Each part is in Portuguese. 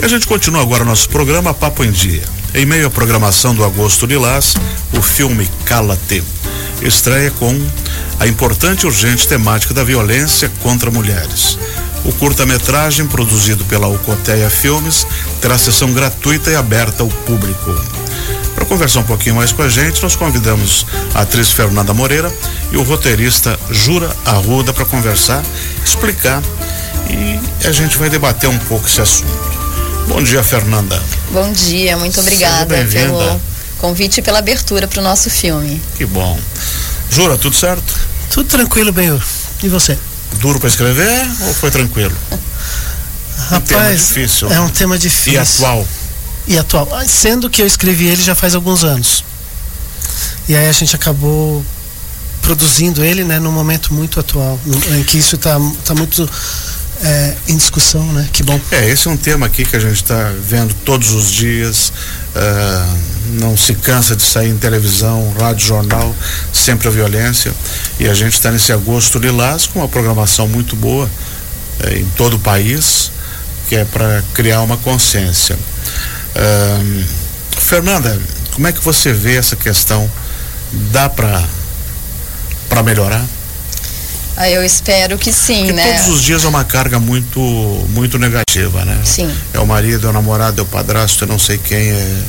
E a gente continua agora nosso programa Papo em Dia. Em meio à programação do Agosto Lilás, o filme Cala-te estreia com a importante e urgente temática da violência contra mulheres. O curta-metragem, produzido pela Alcoteia Filmes, terá sessão gratuita e aberta ao público. Para conversar um pouquinho mais com a gente, nós convidamos a atriz Fernanda Moreira e o roteirista Jura Arruda para conversar, explicar e a gente vai debater um pouco esse assunto. Bom dia, Fernanda. Bom dia, muito obrigada pelo convite e pela abertura para o nosso filme. Que bom. Jura, tudo certo? Tudo tranquilo, Benhur. E você? Duro para escrever ou foi tranquilo? Rapaz, um tema difícil. É um tema difícil. E atual. E atual. Sendo que eu escrevi ele já faz alguns anos. E aí a gente acabou produzindo ele, né, num momento muito atual, em que isso está tá muito é, em discussão, né? Que bom. É, esse é um tema aqui que a gente está vendo todos os dias. Uh, não se cansa de sair em televisão, rádio, jornal, sempre a violência. E a gente está nesse agosto lilás com uma programação muito boa uh, em todo o país, que é para criar uma consciência. Uh, Fernanda, como é que você vê essa questão? Dá para melhorar? Ah, eu espero que sim, Porque né? Todos os dias é uma carga muito, muito negativa, né? Sim. É o marido, é o namorado, é o padrasto, eu não sei quem é.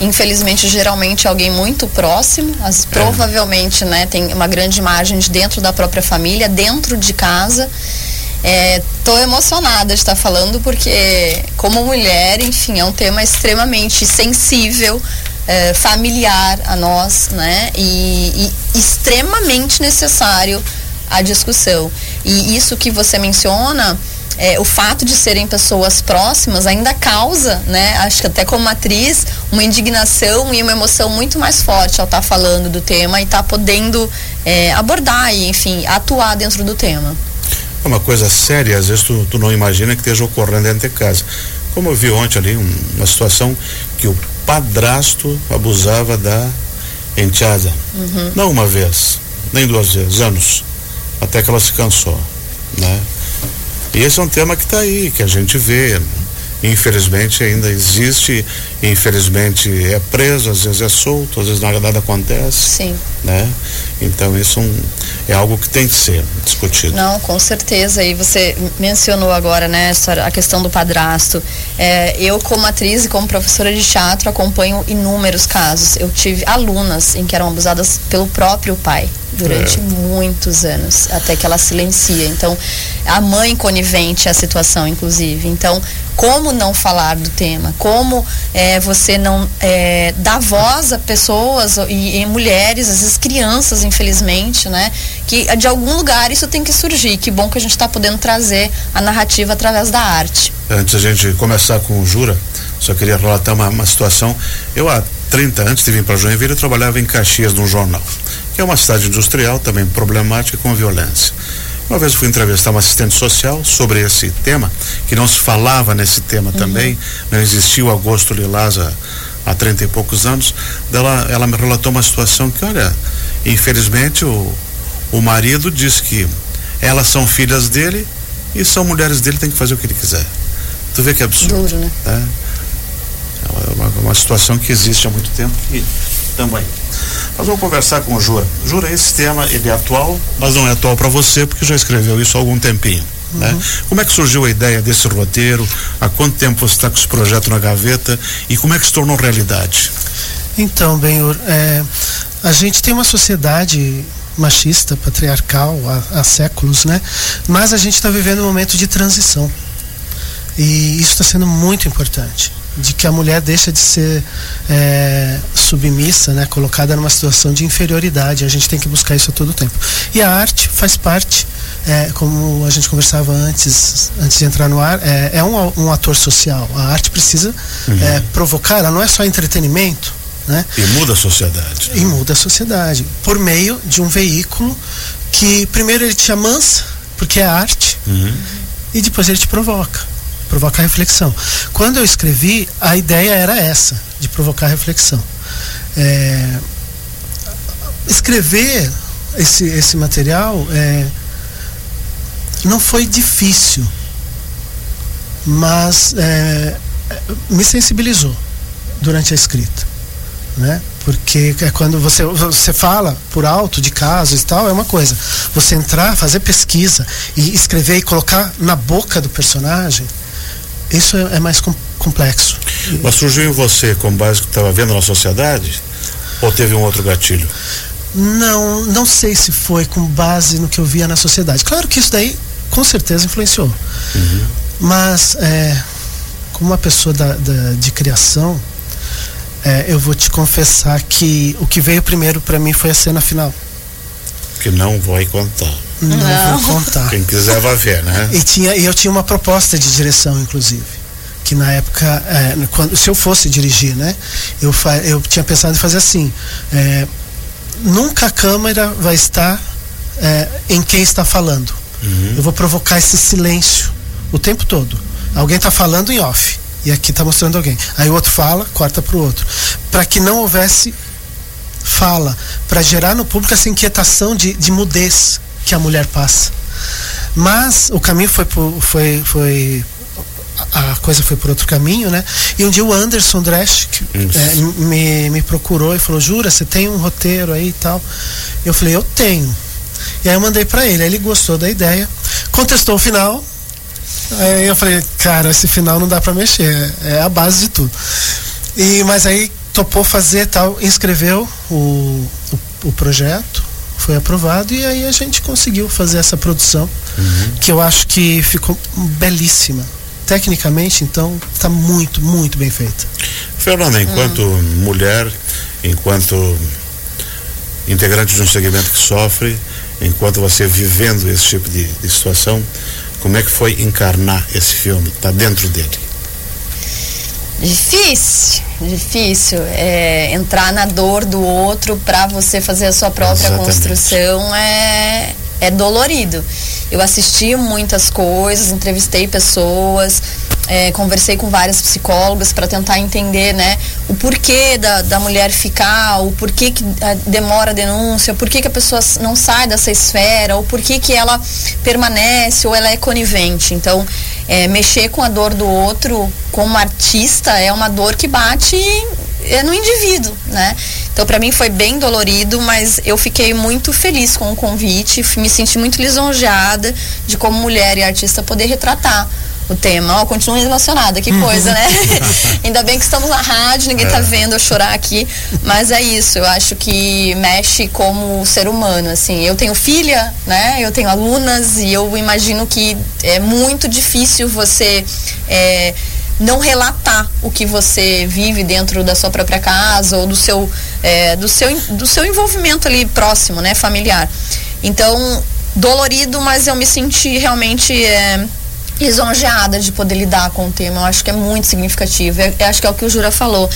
Infelizmente, geralmente é alguém muito próximo, as, é. provavelmente, né, tem uma grande margem de dentro da própria família, dentro de casa. Estou é, emocionada de estar falando porque, como mulher, enfim, é um tema extremamente sensível, é, familiar a nós, né? E, e extremamente necessário a discussão. E isso que você menciona, é, o fato de serem pessoas próximas ainda causa, né, acho que até como atriz, uma indignação e uma emoção muito mais forte ao estar tá falando do tema e estar tá podendo é, abordar e, enfim, atuar dentro do tema. É uma coisa séria, às vezes tu, tu não imagina que esteja ocorrendo dentro de casa. Como eu vi ontem ali, um, uma situação que o padrasto abusava da enteada. Uhum. Não uma vez, nem duas vezes, anos até que ela se cansou, né? E esse é um tema que está aí, que a gente vê. Infelizmente ainda existe, infelizmente é preso, às vezes é solto, às vezes nada acontece. Sim. Né? Então isso um, é algo que tem que ser discutido. Não, com certeza. E você mencionou agora, né, a questão do padrasto. É, eu, como atriz e como professora de teatro, acompanho inúmeros casos. Eu tive alunas em que eram abusadas pelo próprio pai durante é. muitos anos, até que ela silencia. Então, a mãe conivente à situação, inclusive. Então, como não falar do tema? Como é, você não é, dar voz a pessoas e, e, mulheres, às vezes crianças, infelizmente, né? Que de algum lugar isso tem que surgir. Que bom que a gente está podendo trazer a narrativa através da arte. Antes a gente começar com o Jura, só queria relatar uma, uma situação. Eu há 30 antes de vir para Joinville, eu trabalhava em Caxias num jornal que é uma cidade industrial também problemática com violência. Uma vez eu fui entrevistar uma assistente social sobre esse tema, que não se falava nesse tema uhum. também, não existia o agosto lilás há, há 30 e poucos anos. Dela, ela me relatou uma situação que, olha, infelizmente o, o marido diz que elas são filhas dele e são mulheres dele, tem que fazer o que ele quiser. Tu vê que absurdo. Duro, né? É, é uma, uma, situação que existe há muito tempo e também. Nós vamos conversar com o Jura. Jura, esse tema ele é atual, mas não é atual para você porque já escreveu isso há algum tempinho. Né? Uhum. Como é que surgiu a ideia desse roteiro? Há quanto tempo você está com esse projeto na gaveta? E como é que se tornou realidade? Então, Benhur, é, a gente tem uma sociedade machista, patriarcal há, há séculos, né? Mas a gente está vivendo um momento de transição. E isso está sendo muito importante de que a mulher deixa de ser é, submissa, né, colocada numa situação de inferioridade. A gente tem que buscar isso a todo tempo. E a arte faz parte, é, como a gente conversava antes, antes de entrar no ar, é, é um, um, ator social. A arte precisa uhum. É, provocar, ela não é só entretenimento. Né? E muda a sociedade. E muda a sociedade. Por meio de um veículo que primeiro ele te amansa, porque é arte, uhum. e depois ele te provoca provocar reflexão. Quando eu escrevi, a ideia era essa, de provocar reflexão. É, escrever esse, esse material é, não foi difícil, mas é, me sensibilizou durante a escrita, né? Porque é quando você, você fala por alto de casos e tal, é uma coisa. Você entrar, fazer pesquisa e escrever e colocar na boca do personagem, isso é, é mais com, complexo. Mas surgiu em você com base que estava vendo na sociedade? Ou teve um outro gatilho? Não, não sei se foi com base no que eu via na sociedade. Claro que isso daí com certeza influenciou. Uhum. Mas é, como uma pessoa da, da de criação, é, eu vou te confessar que o que veio primeiro para mim foi a cena final. Que não vai contar. Não, não. vou contar. Quem quiser vai ver, né? E, tinha, e eu tinha uma proposta de direção, inclusive. Que na época, é, quando, se eu fosse dirigir, né? Eu, fa, eu tinha pensado em fazer assim. É, nunca a câmera vai estar é, em quem está falando. Uhum. Eu vou provocar esse silêncio o tempo todo. Alguém está falando em off e aqui está mostrando alguém. Aí o outro fala, corta para o outro. Para que não houvesse fala, para gerar no público essa inquietação de, de mudez que a mulher passa. Mas o caminho foi, por, foi, foi a coisa foi por outro caminho, né? E um dia o Anderson Dresch é, me, me procurou e falou: Jura, você tem um roteiro aí e tal? Eu falei: Eu tenho. E aí eu mandei para ele. Aí ele gostou da ideia, contestou o final, Aí eu falei, cara, esse final não dá para mexer, é a base de tudo. E, mas aí topou fazer tal, inscreveu o, o, o projeto, foi aprovado e aí a gente conseguiu fazer essa produção, uhum. que eu acho que ficou belíssima. Tecnicamente, então, está muito, muito bem feita. Fernanda, enquanto uhum. mulher, enquanto integrante de um segmento que sofre, enquanto você vivendo esse tipo de, de situação, como é que foi encarnar esse filme? Tá dentro dele? Difícil, difícil. É, entrar na dor do outro para você fazer a sua própria Exatamente. construção é, é dolorido. Eu assisti muitas coisas, entrevistei pessoas, é, conversei com várias psicólogas para tentar entender né, o porquê da, da mulher ficar, o porquê que a, demora a denúncia, o porquê que a pessoa não sai dessa esfera, o porquê que ela permanece ou ela é conivente. Então, é, mexer com a dor do outro como artista é uma dor que bate é no indivíduo, né? Então, para mim foi bem dolorido, mas eu fiquei muito feliz com o convite, me senti muito lisonjeada de como mulher e artista poder retratar o tema. Ó, oh, continuo emocionada, que coisa, né? Ainda bem que estamos na rádio, ninguém tá é. vendo eu chorar aqui, mas é isso, eu acho que mexe como ser humano, assim. Eu tenho filha, né? Eu tenho alunas e eu imagino que é muito difícil você é, não relatar o que você vive dentro da sua própria casa ou do seu, é, do seu, do seu envolvimento ali próximo, né? Familiar. Então, dolorido, mas eu me senti realmente é, lisonjeada de poder lidar com o tema. Eu acho que é muito significativo. Eu, acho que é o que o Jura falou.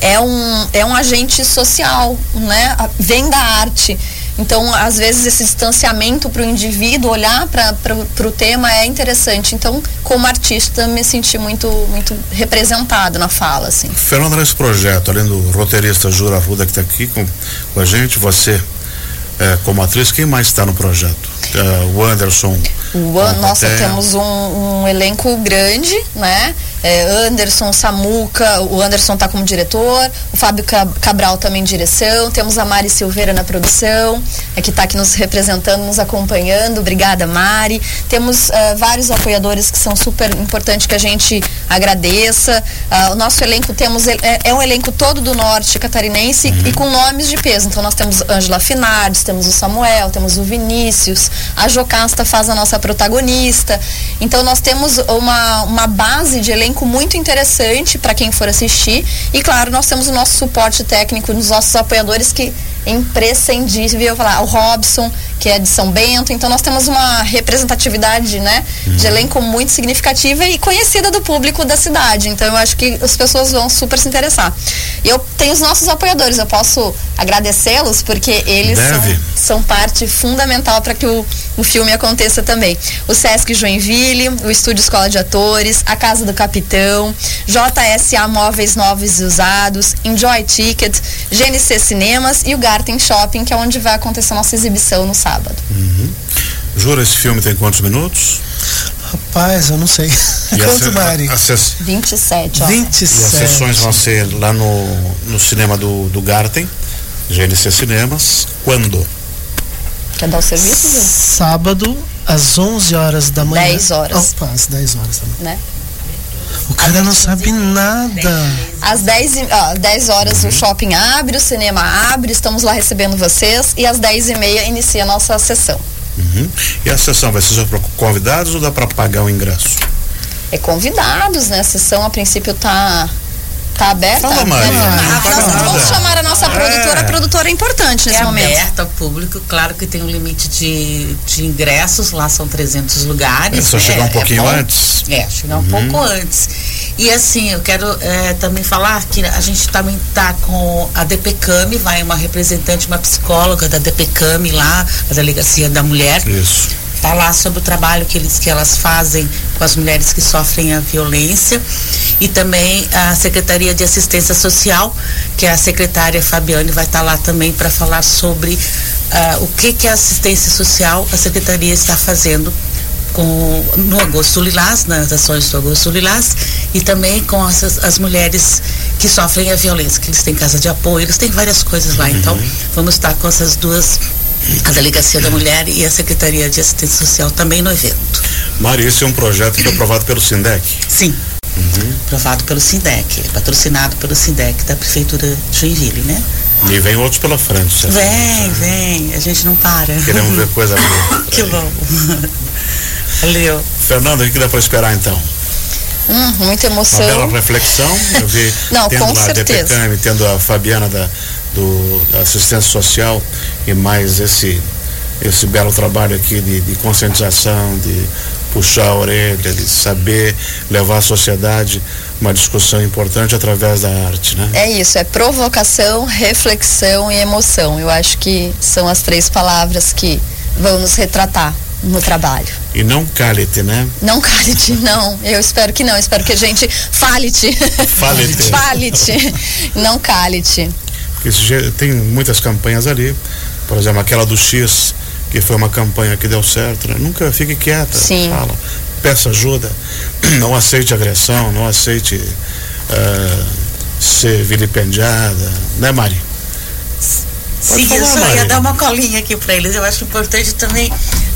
É um, é um agente social, né? Vem da arte. Então, às vezes, esse distanciamento para o indivíduo, olhar para o tema é interessante. Então, como artista, me senti muito, muito representado na fala. Assim. Fernanda, nesse projeto, além do roteirista Jura Ruda que está aqui com, com a gente, você é, como atriz, quem mais está no projeto? É, o Anderson. O An nossa, temos um, um, elenco grande, né? É, Anderson, Samuca, o Anderson está como diretor, o Fábio Cabral também em direção, temos a Mari Silveira na produção, é que está aqui nos representando, nos acompanhando. Obrigada, Mari. Temos uh, vários apoiadores que são super importantes que a gente agradeça. Uh, o nosso elenco temos é, é, um elenco todo do norte catarinense uhum. e com nomes de peso. Então nós temos Ângela Finardes, temos o Samuel, temos o Vinícius, a Jocasta faz a nossa protagonista. Então nós temos uma, uma base de elenco muito interessante para quem for assistir. E claro, nós temos o nosso suporte técnico dos nossos apoiadores que é imprescindível falar o Robson que é de São Bento então nós temos uma representatividade né uhum. de elenco muito significativa e conhecida do público da cidade então eu acho que as pessoas vão super se interessar e eu tenho os nossos apoiadores eu posso agradecê-los porque eles são, são, parte fundamental para que o, o filme aconteça também o Sesc Joinville o Estúdio Escola de Atores a Casa do Capitão JSA Móveis Novos e Usados Enjoy Ticket GNC Cinemas e o Garten Shopping, que é onde vai acontecer a nossa exibição no sábado. Uhum. Jura, esse filme tem quantos minutos? Rapaz, eu não sei. E Quanto, a, Mari? a, a, ses- 27, ó. 27. e as sessões vão ser lá no, no cinema do, do Garten, GNC Cinemas. Quando? Quer dar o serviço, Gil? Sábado, às 11 horas da manhã. 10 horas. Opa, às 10 horas também. Né? O cara não sabe nada. Às 10, e- ó, 10 horas o shopping abre, o cinema abre, estamos lá recebendo vocês e às 10 e meia inicia a nossa sessão. Uhum. E a sessão vai ser só para convidados ou dá para pagar o ingresso? É convidados, né? A sessão a princípio tá, tá aberta. Fala, Mari, Ah, nós vamos chamar a nossa É. produtora. A produtora é importante nesse É momento. aberto ao público, claro que tem um limite de, de ingressos, lá são 300 lugares. É só chegar um pouquinho bom. antes. É, chegar um pouco antes. E assim, eu quero é, também falar que a gente também tá com a DPCAM, vai uma representante, uma psicóloga da DPCAM lá, a Delegacia da Mulher, Isso. Falar sobre o trabalho que, eles, que elas fazem com as mulheres que sofrem a violência e também a Secretaria de Assistência Social, que é a secretária Fabiane vai estar lá também para falar sobre ah, o que que a assistência social a secretaria está fazendo com no Agosto Lilás, nas ações do Agosto Lilás e também com as, as mulheres que sofrem a violência, que eles têm casa de apoio, eles têm várias coisas lá. Então, vamos estar com essas duas a Delegacia da Mulher e a Secretaria de Assistência Social também no evento. Mari, esse é um projeto que foi aprovado pelo Sindec. Sim. Aprovado pelo SINDEC, patrocinado pelo SINDEC da Prefeitura de Joinville, né? E vem outros pela frente. certo? Vem, vem, a gente não para. Queremos ver coisa boa. que bom. Valeu. Fernando, o que dá para esperar então? Hum, muita Uma emoção. bela reflexão. Eu vi Não, tendo com a certeza. DPCAM, tendo a Fabiana da, do, da assistência social e mais esse, esse belo trabalho aqui de, de conscientização, de puxar a orelha, de saber levar à sociedade uma discussão importante através da arte, né? É isso, é provocação, reflexão e emoção. Eu acho que são as três palavras que vão nos retratar no trabalho. E não cale-te, né? Não cale-te, não. Eu espero que não. Espero que a gente fale-te. Fale-te. Fale-te. Não cale-te. Je- tem muitas campanhas ali, por exemplo, aquela do X, que foi uma campanha que deu certo, né? Nunca fique quieta, Sim. fala, peça ajuda, não aceite agressão, não aceite ah, ser vilipendiada, né Mari? Pode Sim, falar, eu só Mari. ia dar uma colinha aqui para eles. Eu acho importante também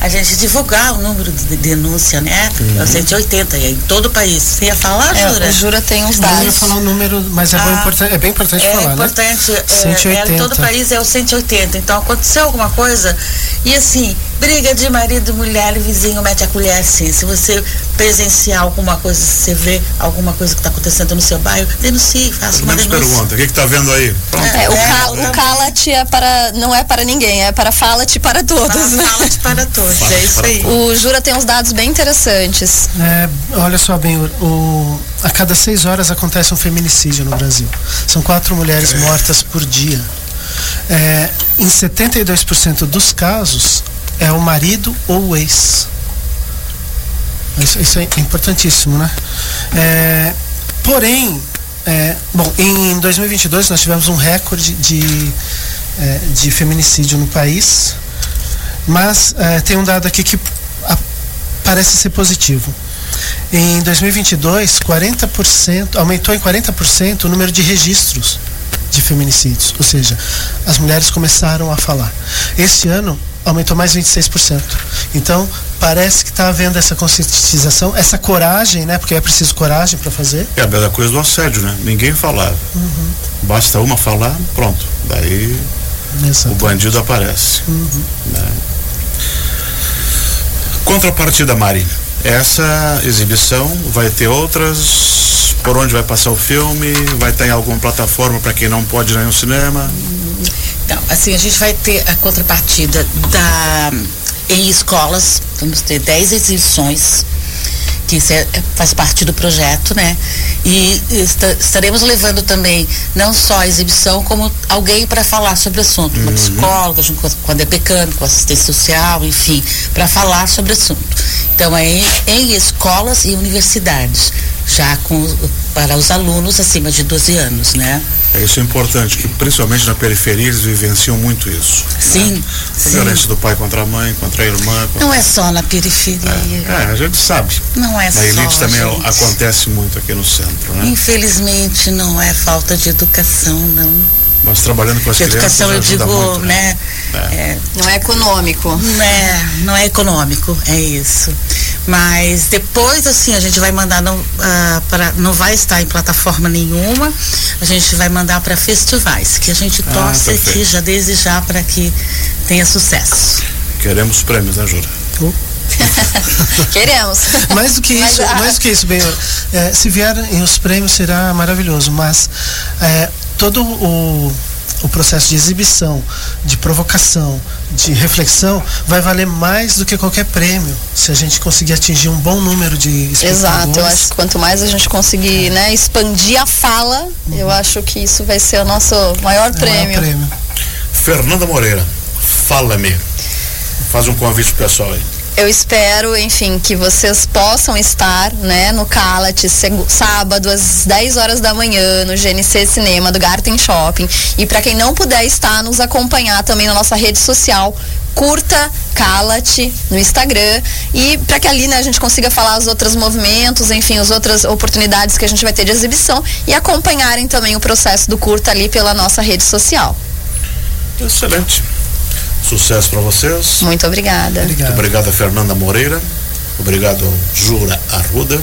a gente divulgar o número de denúncia, né? É o 180, e é em todo o você ia falar, É, Jura? o Jura tem os Eu não ia dados. falar o número, mas é, Ah, importan- é bem importante É falar, né? importante, é, 180. é, em todo o país é o 180. Então aconteceu alguma coisa e assim, briga de marido, mulher, vizinho mete a colher assim. Se você presenciar alguma coisa, se você vê alguma coisa que está acontecendo no seu bairro, denuncie, faça uma denúncia. pergunta, o que que tá vendo aí? Pronto. É, o, É, ca- tá o cala-te é para, não é para ninguém, é para fala-te para todos. né? Fala-te para todos, Fala-te é isso aí. O Jura tem uns dados bem interessantes. É, olha só bem, o, o- a cada seis horas acontece um feminicídio no Brasil. São quatro mulheres mortas por dia. É, em 72% dos casos é o marido ou o ex. Isso, isso é importantíssimo, né? É, porém, é, bom, em 2022 nós tivemos um recorde de, é, de feminicídio no país, mas é, tem um dado aqui que parece ser positivo. Em 2022, 40%, aumentou em 40% o número de registros de feminicídios, ou seja, as mulheres começaram a falar. Este ano aumentou mais 26%. Então, parece que está havendo essa conscientização, essa coragem, né? Porque é preciso coragem para fazer. É a mesma coisa do assédio, né? Ninguém falava. Basta uma falar, pronto. Daí o Exato. bandido aparece. né? Contrapartida, Mari. Essa exibição vai ter outras. Por onde vai passar o filme? Vai estar em alguma plataforma para quem não pode ir no cinema? Então, assim, a gente vai ter a contrapartida da em escolas, vamos ter 10 exibições, que isso é- faz parte do projeto, né? E esta- estaremos levando também não só a exibição, como alguém para falar sobre o assunto, uma psicóloga, junto com a- com a com a assistência social, enfim, para falar sobre o assunto. Então, é em, em escolas e universidades. já com, para os alunos acima de 12 anos, né? É isso é importante, que principalmente na periferia eles vivenciam muito isso. Sim. Né? A sim. violência do pai contra a mãe, contra a irmã. Contra... Não é só na periferia. É, é, a gente sabe. Não é na só. Na elite também gente. acontece muito aqui no centro, né? Infelizmente não é falta de educação, não. Mas trabalhando com as de crianças educação eu digo, muito, né? É. É, Não é econômico. não é, não é econômico, é isso. Mas depois, assim, a gente vai mandar, não, ah, para, não vai estar em plataforma nenhuma, a gente vai mandar para festivais, que a gente Ah, torce perfeito. aqui já desde já para que tenha sucesso. Queremos prêmios, né, Jura? Queremos. Mais do que Mas, isso, ah, mais do que isso, bem, é, se vierem os prêmios será maravilhoso, mas é, todo o, o processo de exibição, de provocação, de reflexão vai valer mais do que qualquer prêmio, se a gente conseguir atingir um bom número de espectadores. Exato, eu acho que quanto mais a gente conseguir né, expandir a fala, eu acho que isso vai ser o nosso maior é o maior prêmio. prêmio. Fernanda Moreira, fala-me. Faz um convite pessoal aí. Eu espero, enfim, que vocês possam estar, né, no Calat, sábado às 10 horas da manhã, no GNC Cinema do Garten Shopping. E para quem não puder estar, nos acompanhar também na nossa rede social, curta Calat no Instagram e para que ali né, a gente consiga falar os outros movimentos, enfim, as outras oportunidades que a gente vai ter de exibição e acompanharem também o processo do curta ali pela nossa rede social. Excelente. Sucesso para vocês. Muito obrigada. Muito Obrigado. obrigado a Fernanda Moreira. Obrigado ao Jura Arruda.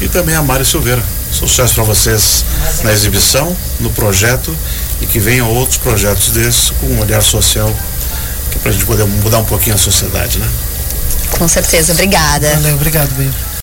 E também a Mari Silveira. Sucesso para vocês na exibição, no projeto e que venham outros projetos desses com um olhar social que para a gente poder mudar um pouquinho a sociedade, né? Com certeza, obrigada. Valeu, obrigado, bem.